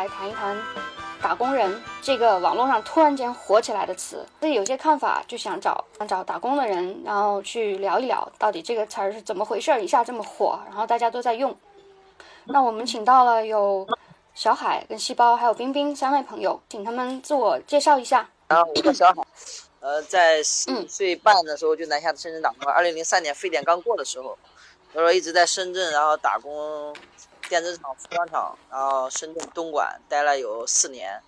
来谈一谈“打工人”这个网络上突然间火起来的词。自己有些看法，就想找想找打工的人，然后去聊一聊，到底这个词儿是怎么回事儿，一下这么火，然后大家都在用。那我们请到了有小海、跟细胞还有冰冰三位朋友，请他们自我介绍一下。然后我叫小海，呃，在四岁半的时候就南下深圳打工了。二零零三年非典刚过的时候，他说一直在深圳，然后打工。电子厂、服装厂，然后深圳东莞待了有四年，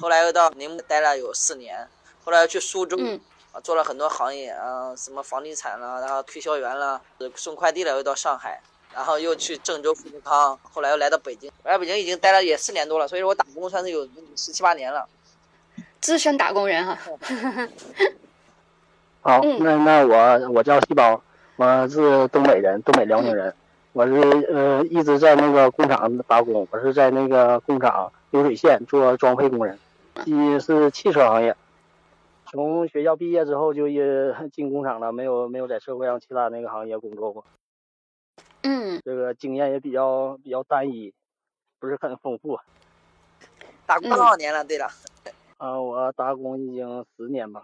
后来又到宁波待了有四年，后来又去苏州，啊，做了很多行业，啊，什么房地产了，然后推销员了，送快递了，又到上海，然后又去郑州富士康，后来又来到北京，来北京已经待了也四年多了，所以说我打工算是有十七八年了，资深打工人哈。好，那那我我叫细胞，我是东北人，东北辽宁人。我是呃一直在那个工厂打工，我是在那个工厂流水线做装配工人，一是汽车行业。从学校毕业之后就也 进工厂了，没有没有在社会上其他那个行业工作过。嗯，这个经验也比较比较单一，不是很丰富。打工多少年了？对了，啊，我打工已经十年吧，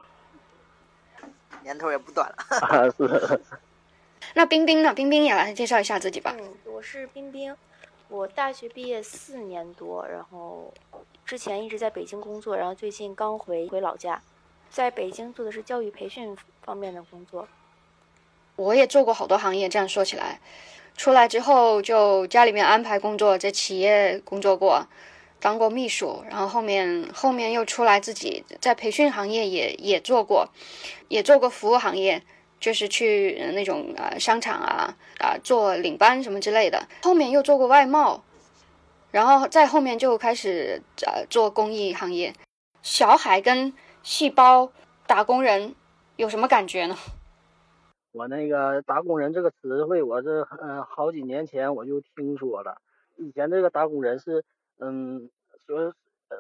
年头也不短了。啊是。那冰冰呢？冰冰也来介绍一下自己吧。嗯，我是冰冰，我大学毕业四年多，然后之前一直在北京工作，然后最近刚回回老家，在北京做的是教育培训方面的工作。我也做过好多行业，这样说起来，出来之后就家里面安排工作，在企业工作过，当过秘书，然后后面后面又出来自己在培训行业也也做过，也做过服务行业。就是去那种呃商场啊啊做领班什么之类的，后面又做过外贸，然后再后面就开始呃做公益行业。小海跟细胞打工人有什么感觉呢？我那个打工人这个词汇，我是嗯好几年前我就听说了。以前这个打工人是嗯说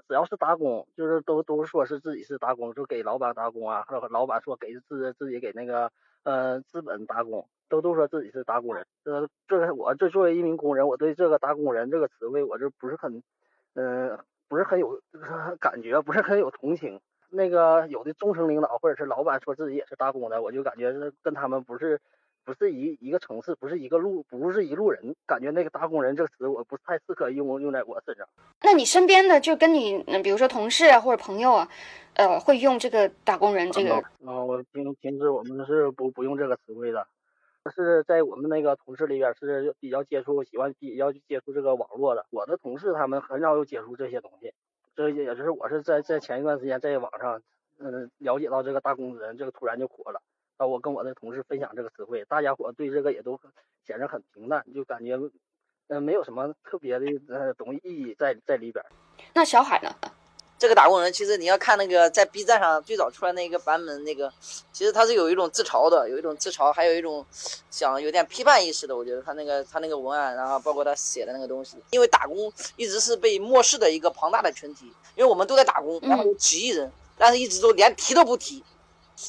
只要是打工，就是都都说是自己是打工，就给老板打工啊，或者老板说给自自己给那个。呃，资本打工都都说自己是打工人，这这个我这作为一名工人，我对这个打工人这个词汇，我这不是很，嗯，不是很有感觉，不是很有同情。那个有的中层领导或者是老板说自己也是打工的，我就感觉是跟他们不是不是一一个城市，不是一个路，不是一路人，感觉那个打工人这个词我不太适合用用在我身上。那你身边的就跟你，比如说同事啊或者朋友啊。呃，会用这个打工人这个？啊，我平平时我们是不不用这个词汇的，是在我们那个同事里边是比较接触，喜欢比较接触这个网络的。我的同事他们很少有接触这些东西，这也就是我是在在前一段时间在网上嗯了解到这个打工人，这个突然就火了。啊，我跟我的同事分享这个词汇，大家伙对这个也都显得很平淡，就感觉嗯没有什么特别的呃东西意义在在里边。那小海呢？这个打工人其实你要看那个在 B 站上最早出来那个版本，那个其实他是有一种自嘲的，有一种自嘲，还有一种想有点批判意识的。我觉得他那个他那个文案，然后包括他写的那个东西，因为打工一直是被漠视的一个庞大的群体，因为我们都在打工，然后有几亿人，但是一直都连提都不提。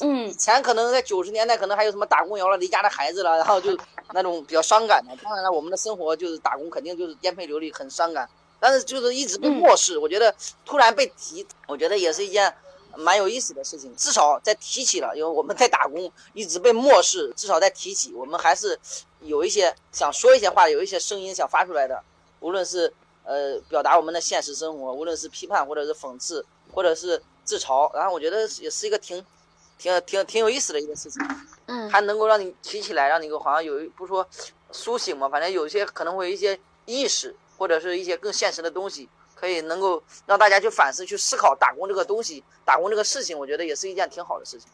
嗯，以前可能在九十年代可能还有什么打工摇了离家的孩子了，然后就那种比较伤感的。当然了，我们的生活就是打工，肯定就是颠沛流离，很伤感。但是就是一直被漠视，我觉得突然被提，我觉得也是一件蛮有意思的事情。至少在提起了，因为我们在打工一直被漠视，至少在提起，我们还是有一些想说一些话，有一些声音想发出来的。无论是呃表达我们的现实生活，无论是批判或者是讽刺，或者是自嘲，然后我觉得也是一个挺挺挺挺有意思的一个事情。嗯，还能够让你提起来，让你好像有一不说苏醒嘛，反正有些可能会有一些意识。或者是一些更现实的东西，可以能够让大家去反思、去思考打工这个东西、打工这个事情，我觉得也是一件挺好的事情。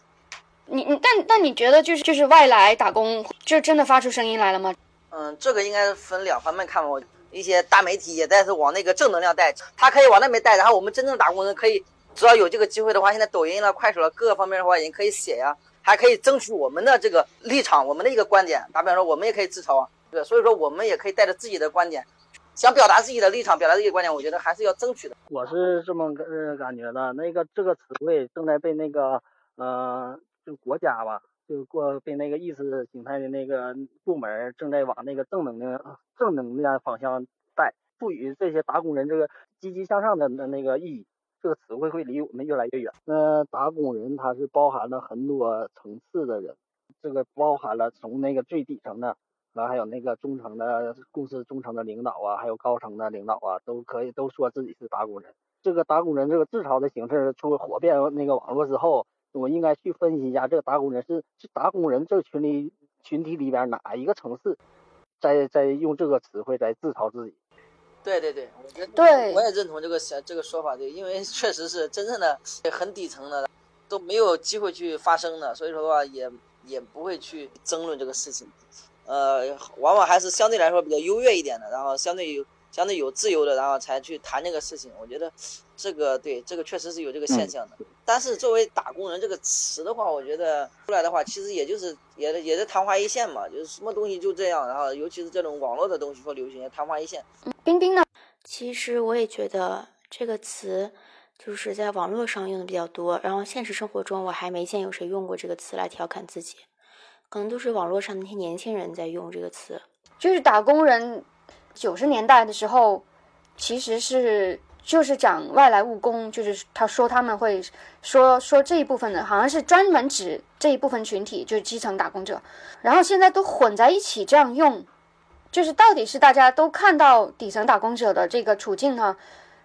你你但但你觉得就是就是外来打工就真的发出声音来了吗？嗯，这个应该分两方面看吧。一些大媒体也在是往那个正能量带，他可以往那边带，然后我们真正打工人可以，只要有这个机会的话，现在抖音了、快手了各个方面的话，也可以写呀，还可以争取我们的这个立场、我们的一个观点。打比方说，我们也可以自嘲啊，对所以说，我们也可以带着自己的观点。想表达自己的立场，表达自己的观点，我觉得还是要争取的。我是这么个感觉的，那个这个词汇正在被那个呃，就国家吧，就过被那个意识形态的那个部门正在往那个正能量、正能量方向带。赋予这些打工人这个积极向上的那那个意义，这个词汇会离我们越来越远。那打工人他是包含了很多层次的人，这个包含了从那个最底层的，然后还有那个中层的公司中层的领导啊，还有高层的领导啊，都可以都说自己是打工人。这个打工人这个自嘲的形式出火遍那个网络之后，我应该去分析一下，这个打工人是是打工人这个群里群体里边哪一个层次，在在用这个词汇在自嘲自己。对对对，我觉得对。我也认同这个这个说法，对，因为 确实是真正的很底层的都没有机会去发声的，所以说的话也也不会去争论这个事情，呃，往往还是相对来说比较优越一点的，然后相对有相对有自由的，然后才去谈这个事情。我觉得这个对这个确实是有这个现象的。但是作为打工人这个词的话，我觉得出来的话，其实也就是也也是昙花一现嘛，就是什么东西就这样，然后尤其是这种网络的东西说流行，也昙花一现。冰冰呢？其实我也觉得这个词就是在网络上用的比较多，然后现实生活中我还没见有谁用过这个词来调侃自己，可能都是网络上那些年轻人在用这个词。就是打工人，九十年代的时候，其实是就是讲外来务工，就是他说他们会说说这一部分的，好像是专门指这一部分群体，就是基层打工者，然后现在都混在一起这样用。就是到底是大家都看到底层打工者的这个处境呢，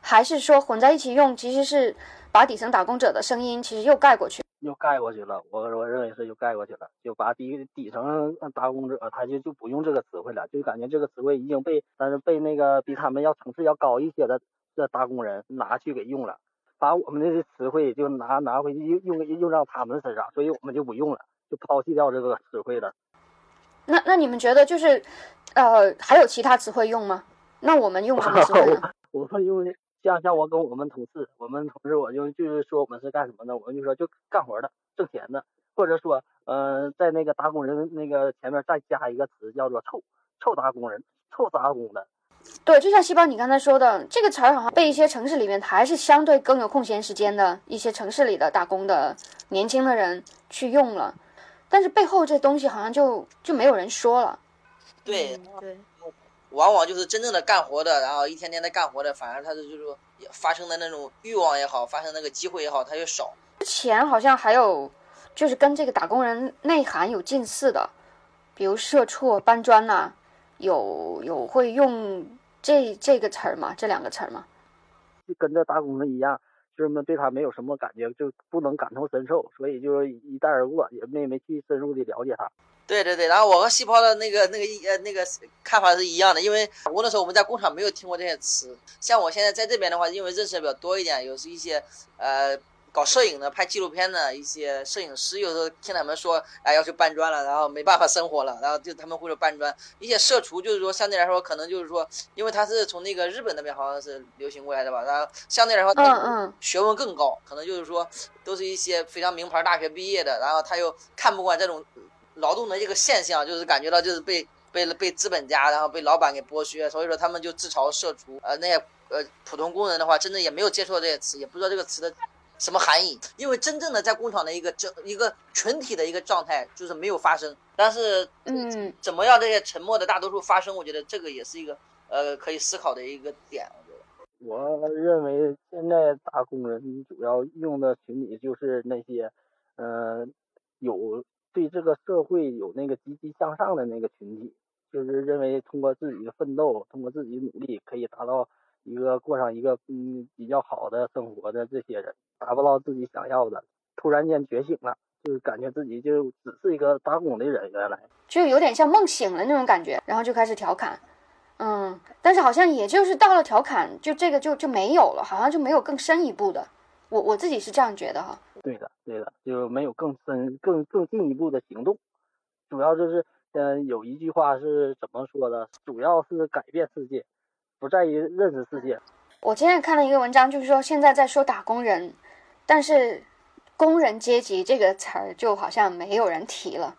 还是说混在一起用，其实是把底层打工者的声音其实又盖过去，又盖过去了。我我认为是又盖过去了，就把底底层打工者他就就不用这个词汇了，就感觉这个词汇已经被但是被那个比他们要层次要高一些的的打工人拿去给用了，把我们的词汇就拿拿回去用用用到他们身上，所以我们就不用了，就抛弃掉这个词汇了。那那你们觉得就是，呃，还有其他词汇用吗？那我们用什么词汇呢？我们用像像我跟我们同事，我们同事我就就是说我们是干什么的？我们就说就干活的，挣钱的，或者说，呃，在那个打工人那个前面再加一个词叫做臭臭打工人，臭打工的。对，就像细胞你刚才说的，这个词儿好像被一些城市里面还是相对更有空闲时间的一些城市里的打工的年轻的人去用了。但是背后这东西好像就就没有人说了，对对，往往就是真正的干活的，然后一天天的干活的，反而他的就是说发生的那种欲望也好，发生那个机会也好，他就少。之前好像还有就是跟这个打工人内涵有近似的，比如社畜、搬砖呐，有有会用这这个词儿吗？这两个词儿吗？就跟这打工人一样。人们对他没有什么感觉，就不能感同身受，所以就是一带而过，也没没去深入的了解他。对对对，然后我和细胞的那个那个呃那个看法是一样的，因为我那时候我们在工厂没有听过这些词，像我现在在这边的话，因为认识的比较多一点，有是一些呃。搞摄影的、拍纪录片的一些摄影师，有时候听他们说，哎，要去搬砖了，然后没办法生活了，然后就他们会说搬砖。一些社畜就是说，相对来说，可能就是说，因为他是从那个日本那边好像是流行过来的吧，然后相对来说，嗯嗯，学问更高，可能就是说，都是一些非常名牌大学毕业的，然后他又看不惯这种劳动的这个现象，就是感觉到就是被被被资本家，然后被老板给剥削，所以说他们就自嘲社畜。呃，那些呃普通工人的话，真的也没有接触到这些词，也不知道这个词的。什么含义？因为真正的在工厂的一个整一个群体的一个状态就是没有发生，但是嗯，怎么样这些沉默的大多数发生？我觉得这个也是一个呃可以思考的一个点。我觉得，我认为现在打工人主要用的群体就是那些，呃，有对这个社会有那个积极向上的那个群体，就是认为通过自己的奋斗，通过自己努力可以达到。一个过上一个嗯比较好的生活的这些人，达不到自己想要的，突然间觉醒了，就是感觉自己就只是一个打工的人，原来就有点像梦醒了那种感觉，然后就开始调侃，嗯，但是好像也就是到了调侃，就这个就就没有了，好像就没有更深一步的，我我自己是这样觉得哈。对的，对的，就没有更深、更更进一步的行动，主要就是嗯有一句话是怎么说的？主要是改变世界。不在于认识世界。我今天看了一个文章，就是说现在在说打工人，但是工人阶级这个词儿就好像没有人提了。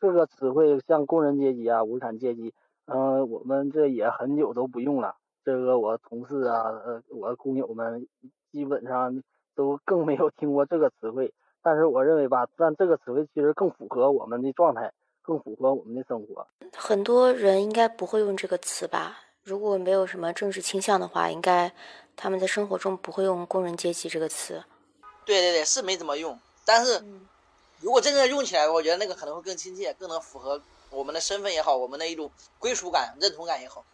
这个词汇像工人阶级啊、无产阶级，嗯，我们这也很久都不用了。这个我同事啊，呃，我工友们基本上都更没有听过这个词汇。但是我认为吧，但这个词汇其实更符合我们的状态，更符合我们的生活。很多人应该不会用这个词吧？如果没有什么政治倾向的话，应该他们在生活中不会用“工人阶级”这个词。对对对，是没怎么用。但是，如果真正用起来，我觉得那个可能会更亲切，更能符合我们的身份也好，我们的一种归属感、认同感也好。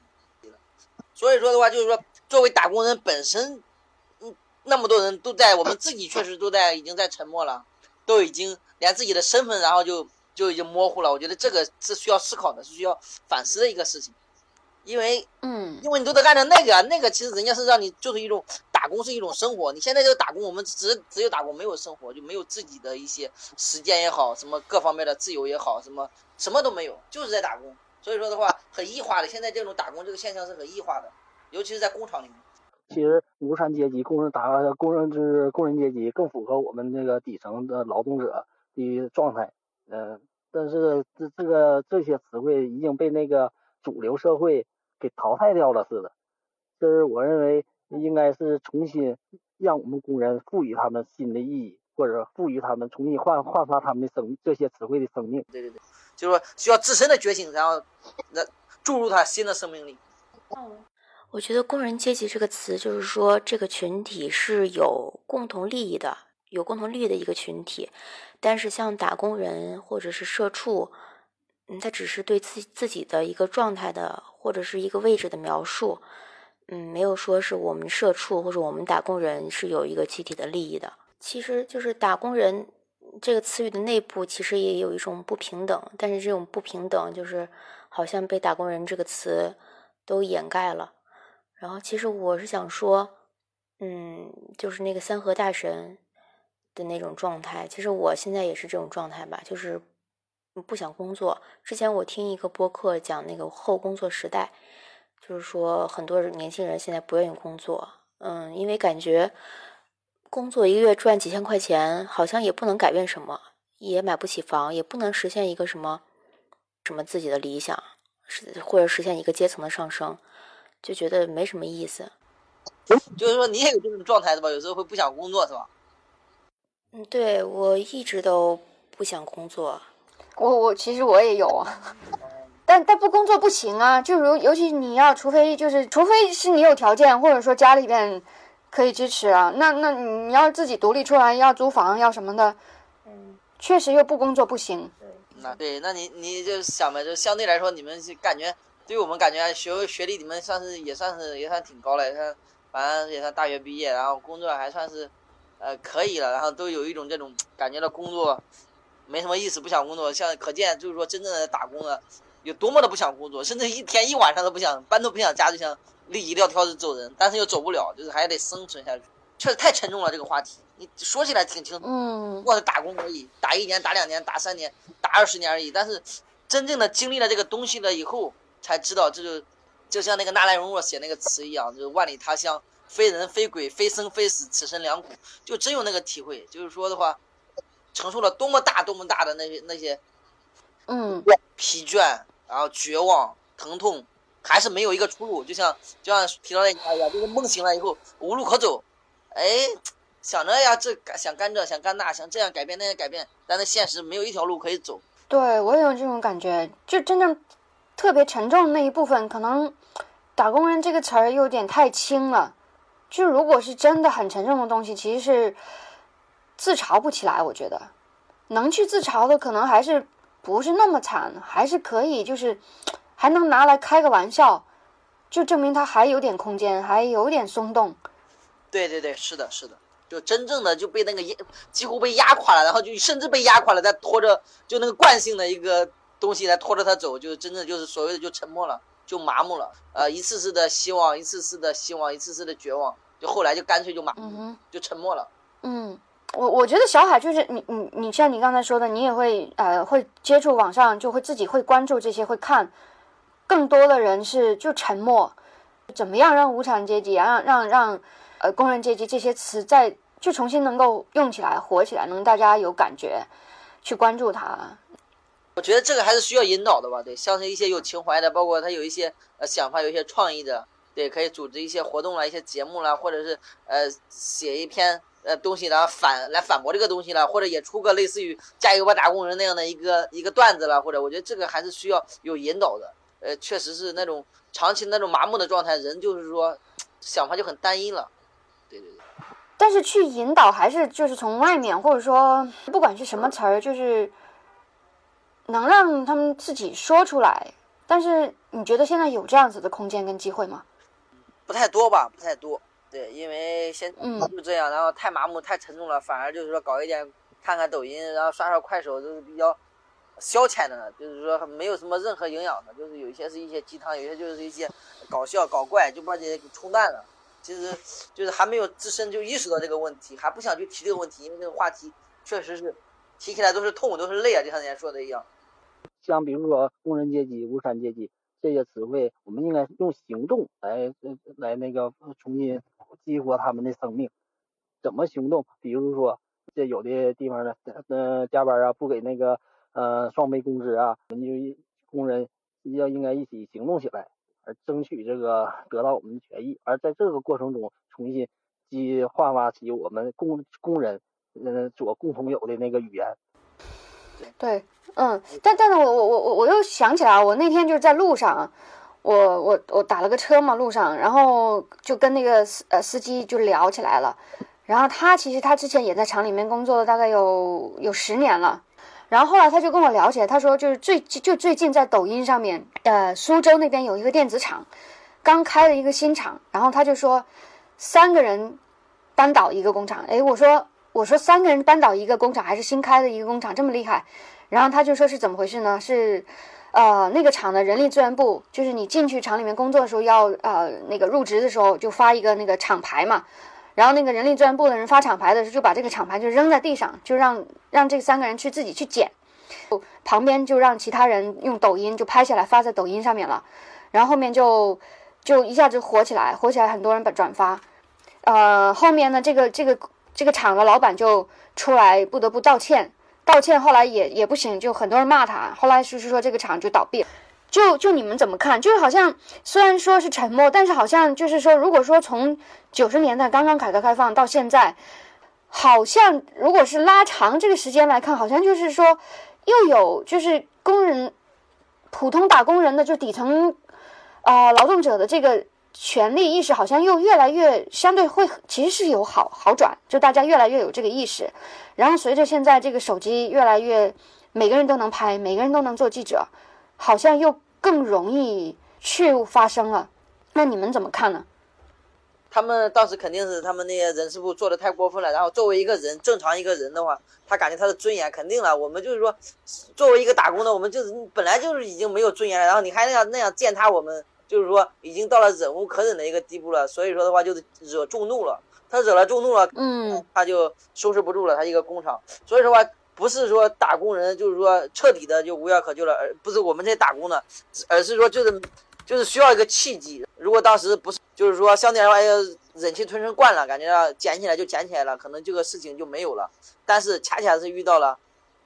所以说的话，就是说，作为打工人本身，嗯，那么多人都在，我们自己确实都在，已经在沉默了，都已经连自己的身份，然后就就已经模糊了。我觉得这个是需要思考的，是需要反思的一个事情。因为，嗯，因为你都得干着那个，那个其实人家是让你就是一种打工是一种生活。你现在这个打工，我们只只有打工，没有生活，就没有自己的一些时间也好，什么各方面的自由也好，什么什么都没有，就是在打工。所以说的话，很异化的。现在这种打工这个现象是很异化的，尤其是在工厂里面。其实无产阶级、工人打工人就是工人阶级更符合我们那个底层的劳动者的状态。嗯，但是这这个这些词汇已经被那个。主流社会给淘汰掉了似的，这是我认为应该是重新让我们工人赋予他们新的意义，或者赋予他们重新焕焕发他们的生这些词汇的生命。对对对，就是说需要自身的觉醒，然后那注入他新的生命力。嗯，我觉得“工人阶级”这个词，就是说这个群体是有共同利益的，有共同利益的一个群体。但是像打工人或者是社畜。他只是对自自己的一个状态的或者是一个位置的描述，嗯，没有说是我们社畜或者我们打工人是有一个集体的利益的。其实就是打工人这个词语的内部其实也有一种不平等，但是这种不平等就是好像被打工人这个词都掩盖了。然后其实我是想说，嗯，就是那个三和大神的那种状态，其实我现在也是这种状态吧，就是。不想工作。之前我听一个播客讲那个后工作时代，就是说很多年轻人现在不愿意工作，嗯，因为感觉工作一个月赚几千块钱，好像也不能改变什么，也买不起房，也不能实现一个什么什么自己的理想，是或者实现一个阶层的上升，就觉得没什么意思。就是说你也有这种状态的吧？有时候会不想工作是吧？嗯，对我一直都不想工作。我我其实我也有啊，但但不工作不行啊，就如尤其你要，除非就是除非是你有条件，或者说家里边可以支持啊，那那你要自己独立出来，要租房要什么的，嗯，确实又不工作不行。那对，那你你就想呗，就相对来说，你们感觉对我们感觉学学历，你们算是也算是也算挺高了，也算反正也算大学毕业，然后工作还算是呃可以了，然后都有一种这种感觉到工作。没什么意思，不想工作。像可见，就是说，真正的打工的有多么的不想工作，甚至一天一晚上都不想，班都不想加，就想立一撂挑子走人。但是又走不了，就是还得生存下去。确实太沉重了，这个话题。你说起来挺轻松，嗯，我是打工而已，打一年，打两年，打三年，打二十年而已。但是真正的经历了这个东西了以后，才知道，这就就像那个纳兰容若写那个词一样，就是万里他乡，非人非鬼，非生非死，此生两苦。就真有那个体会，就是说的话。承受了多么大、多么大的那些那些，嗯，疲倦，然后绝望、疼痛，还是没有一个出路。就像就像提到那句话一样，就是梦醒了以后无路可走。哎，想着呀，这想干这，想干那，想这样改变那样改变，但是现实没有一条路可以走。对我也有这种感觉，就真正特别沉重的那一部分，可能“打工人”这个词儿有点太轻了。就如果是真的很沉重的东西，其实是。自嘲不起来，我觉得能去自嘲的，可能还是不是那么惨，还是可以，就是还能拿来开个玩笑，就证明他还有点空间，还有点松动。对对对，是的，是的，就真正的就被那个压，几乎被压垮了，然后就甚至被压垮了，再拖着就那个惯性的一个东西来拖着他走，就真正就是所谓的就沉默了，就麻木了，呃，一次次的希望，一次次的希望，一次次的绝望，就后来就干脆就麻木，就沉默了。嗯。我我觉得小海就是你你你像你刚才说的，你也会呃会接触网上，就会自己会关注这些，会看更多的人是就沉默，怎么样让无产阶级让让让呃工人阶级这些词再就重新能够用起来火起来，能大家有感觉去关注它。我觉得这个还是需要引导的吧，对，像是一些有情怀的，包括他有一些呃想法，有一些创意的，对，可以组织一些活动啦，一些节目啦，或者是呃写一篇。呃，东西呢反来反驳这个东西了，或者也出个类似于“加油吧打工人”那样的一个一个段子了，或者我觉得这个还是需要有引导的。呃，确实是那种长期那种麻木的状态，人就是说想法就很单一了。对对对。但是去引导还是就是从外面，或者说不管是什么词儿，就是能让他们自己说出来。但是你觉得现在有这样子的空间跟机会吗？不太多吧，不太多。对，因为现嗯就这样，然后太麻木、太沉重了，反而就是说搞一点看看抖音，然后刷刷快手，都是比较消遣的，就是说没有什么任何营养的，就是有一些是一些鸡汤，有些就是一些搞笑搞怪，就把这些给冲淡了。其实就是还没有自身就意识到这个问题，还不想去提这个问题，因为这个话题确实是提起来都是痛，都是泪啊，就像人家说的一样。像比如说工人阶级、无产阶级这些词汇，我们应该用行动来呃来那个重新激活他们的生命。怎么行动？比如说，这有的地方呢，呃，加班啊，不给那个呃双倍工资啊，我们就工人要应该一起行动起来，而争取这个得到我们的权益。而在这个过程中，重新激焕发起我们工工人呃所共同有的那个语言。对，嗯，但但是我我我我我又想起来，我那天就是在路上，我我我打了个车嘛，路上，然后就跟那个司呃司机就聊起来了，然后他其实他之前也在厂里面工作了，大概有有十年了，然后后来他就跟我聊起来，他说就是最就最近在抖音上面，呃，苏州那边有一个电子厂，刚开了一个新厂，然后他就说三个人扳倒一个工厂，诶，我说。我说三个人扳倒一个工厂，还是新开的一个工厂这么厉害？然后他就说是怎么回事呢？是，呃，那个厂的人力资源部，就是你进去厂里面工作的时候要呃那个入职的时候就发一个那个厂牌嘛，然后那个人力资源部的人发厂牌的时候就把这个厂牌就扔在地上，就让让这三个人去自己去捡，旁边就让其他人用抖音就拍下来发在抖音上面了，然后后面就就一下子火起来，火起来很多人把转发，呃，后面呢这个这个。这个厂的老板就出来不得不道歉，道歉后来也也不行，就很多人骂他。后来就是说这个厂就倒闭了。就就你们怎么看？就是好像虽然说是沉默，但是好像就是说，如果说从九十年代刚刚改革开放到现在，好像如果是拉长这个时间来看，好像就是说又有就是工人普通打工人的就底层啊劳动者的这个。权力意识好像又越来越相对会，其实是有好好转，就大家越来越有这个意识。然后随着现在这个手机越来越，每个人都能拍，每个人都能做记者，好像又更容易去发生了。那你们怎么看呢？他们当时肯定是他们那些人事部做的太过分了。然后作为一个人，正常一个人的话，他感觉他的尊严肯定了。我们就是说，作为一个打工的，我们就是本来就是已经没有尊严了。然后你还那样那样践踏我们。就是说，已经到了忍无可忍的一个地步了，所以说的话，就是惹众怒了。他惹了众怒了，嗯，他就收拾不住了。他一个工厂，所以说话不是说打工人就是说彻底的就无药可救了，而不是我们这些打工的，而是说就是就是需要一个契机。如果当时不是，就是说相对来说，哎呀，忍气吞声惯了，感觉捡起来就捡起来了，可能这个事情就没有了。但是恰恰是遇到了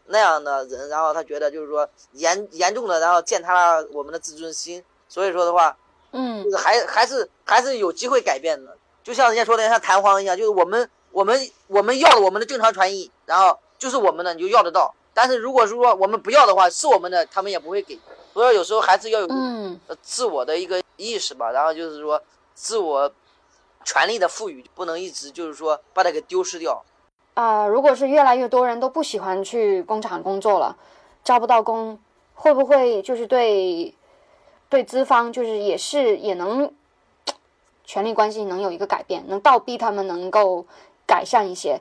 那样的人，然后他觉得就是说严严重的，然后践踏了我们的自尊心。所以说的话，嗯，就是还还是还是有机会改变的，就像人家说的，像弹簧一样，就是我们我们我们要了我们的正常传译，然后就是我们的你就要得到。但是如果是说我们不要的话，是我们的，他们也不会给。所以有时候还是要有嗯自我的一个意识吧，然后就是说自我权利的赋予，不能一直就是说把它给丢失掉。啊，如果是越来越多人都不喜欢去工厂工作了，招不到工，会不会就是对？对资方就是也是也能权力关系能有一个改变，能倒逼他们能够改善一些。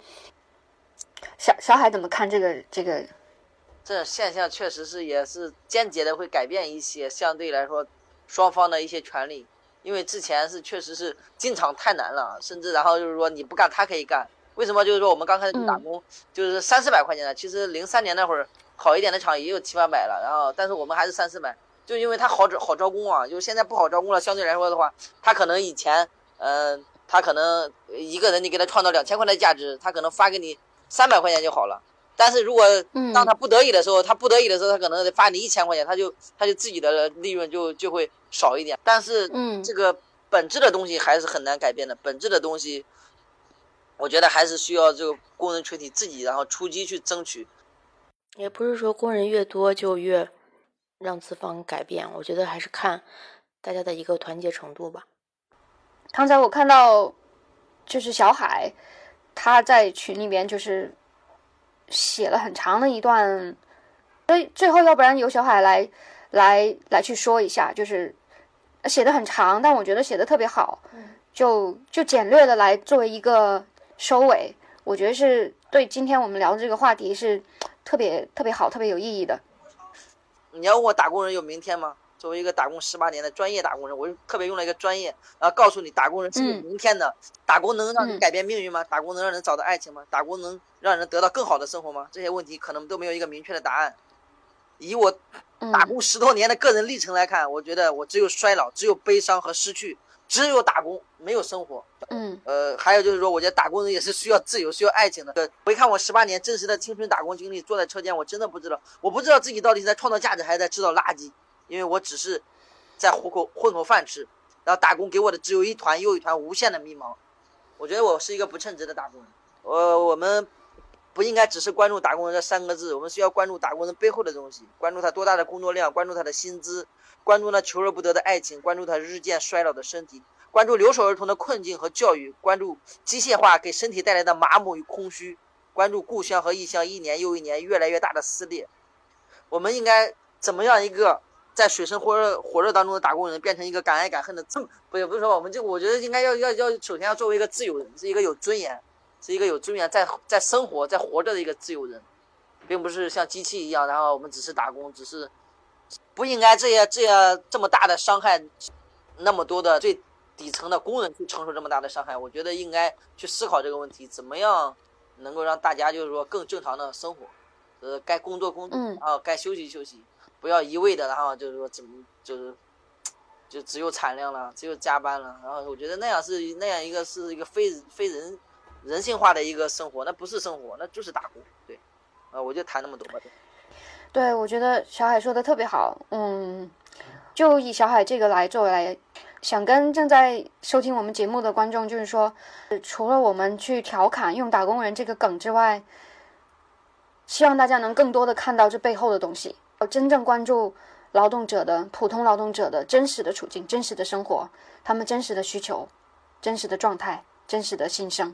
小小海怎么看这个这个？这现象确实是也是间接的会改变一些相对来说双方的一些权利，因为之前是确实是进厂太难了，甚至然后就是说你不干他可以干。为什么就是说我们刚开始打工就是三四百块钱的？其实零三年那会儿好一点的厂也有七八百了，然后但是我们还是三四百。就因为他好招好招工啊，就是现在不好招工了。相对来说的话，他可能以前，嗯，他可能一个人你给他创造两千块的价值，他可能发给你三百块钱就好了。但是如果当他不得已的时候，他不得已的时候，他可能得发你一千块钱，他就他就自己的利润就就会少一点。但是，嗯，这个本质的东西还是很难改变的。本质的东西，我觉得还是需要这个工人群体自己然后出击去争取。也不是说工人越多就越。让资方改变？我觉得还是看大家的一个团结程度吧。刚才我看到，就是小海他在群里面就是写了很长的一段，所以最后要不然由小海来来来去说一下，就是写的很长，但我觉得写的特别好，就就简略的来作为一个收尾，我觉得是对今天我们聊的这个话题是特别特别好、特别有意义的。你要问我打工人有明天吗？作为一个打工十八年的专业打工人，我就特别用了一个专业，然后告诉你打工人是有明天的。打工能让你改变命运吗？打工能让人找到爱情吗？打工能让人得到更好的生活吗？这些问题可能都没有一个明确的答案。以我打工十多年的个人历程来看，我觉得我只有衰老，只有悲伤和失去，只有打工，没有生活。嗯，呃，还有就是说，我觉得打工人也是需要自由、需要爱情的。回看我十八年真实的青春打工经历，坐在车间，我真的不知道，我不知道自己到底是在创造价值，还是在制造垃圾，因为我只是在糊口混口饭吃。然后打工给我的只有一团又一团无限的迷茫。我觉得我是一个不称职的打工人。呃，我们不应该只是关注打工人这三个字，我们需要关注打工人背后的东西，关注他多大的工作量，关注他的薪资，关注那求而不得的爱情，关注他日渐衰老的身体。关注留守儿童的困境和教育，关注机械化给身体带来的麻木与空虚，关注故乡和异乡一年又一年越来越大的撕裂。我们应该怎么样一个在水深火热火热当中的打工人，变成一个敢爱敢恨的正？不也不是说我们就我觉得应该要要要首先要作为一个自由人，是一个有尊严，是一个有尊严在在生活在活着的一个自由人，并不是像机器一样，然后我们只是打工，只是不应该这些这些这么大的伤害，那么多的最。底层的工人去承受这么大的伤害，我觉得应该去思考这个问题，怎么样能够让大家就是说更正常的生活，呃，该工作工作，然后该休息休息，不要一味的，然后就是说怎么就是就只有产量了，只有加班了，然后我觉得那样是那样一个是一个非非人人性化的一个生活，那不是生活，那就是打工，对，啊，我就谈那么多吧。对，对我觉得小海说的特别好，嗯，就以小海这个来作为来。想跟正在收听我们节目的观众，就是说，除了我们去调侃用“打工人”这个梗之外，希望大家能更多的看到这背后的东西，要真正关注劳动者的普通劳动者的真实的处境、真实的生活，他们真实的需求、真实的状态、真实的心声。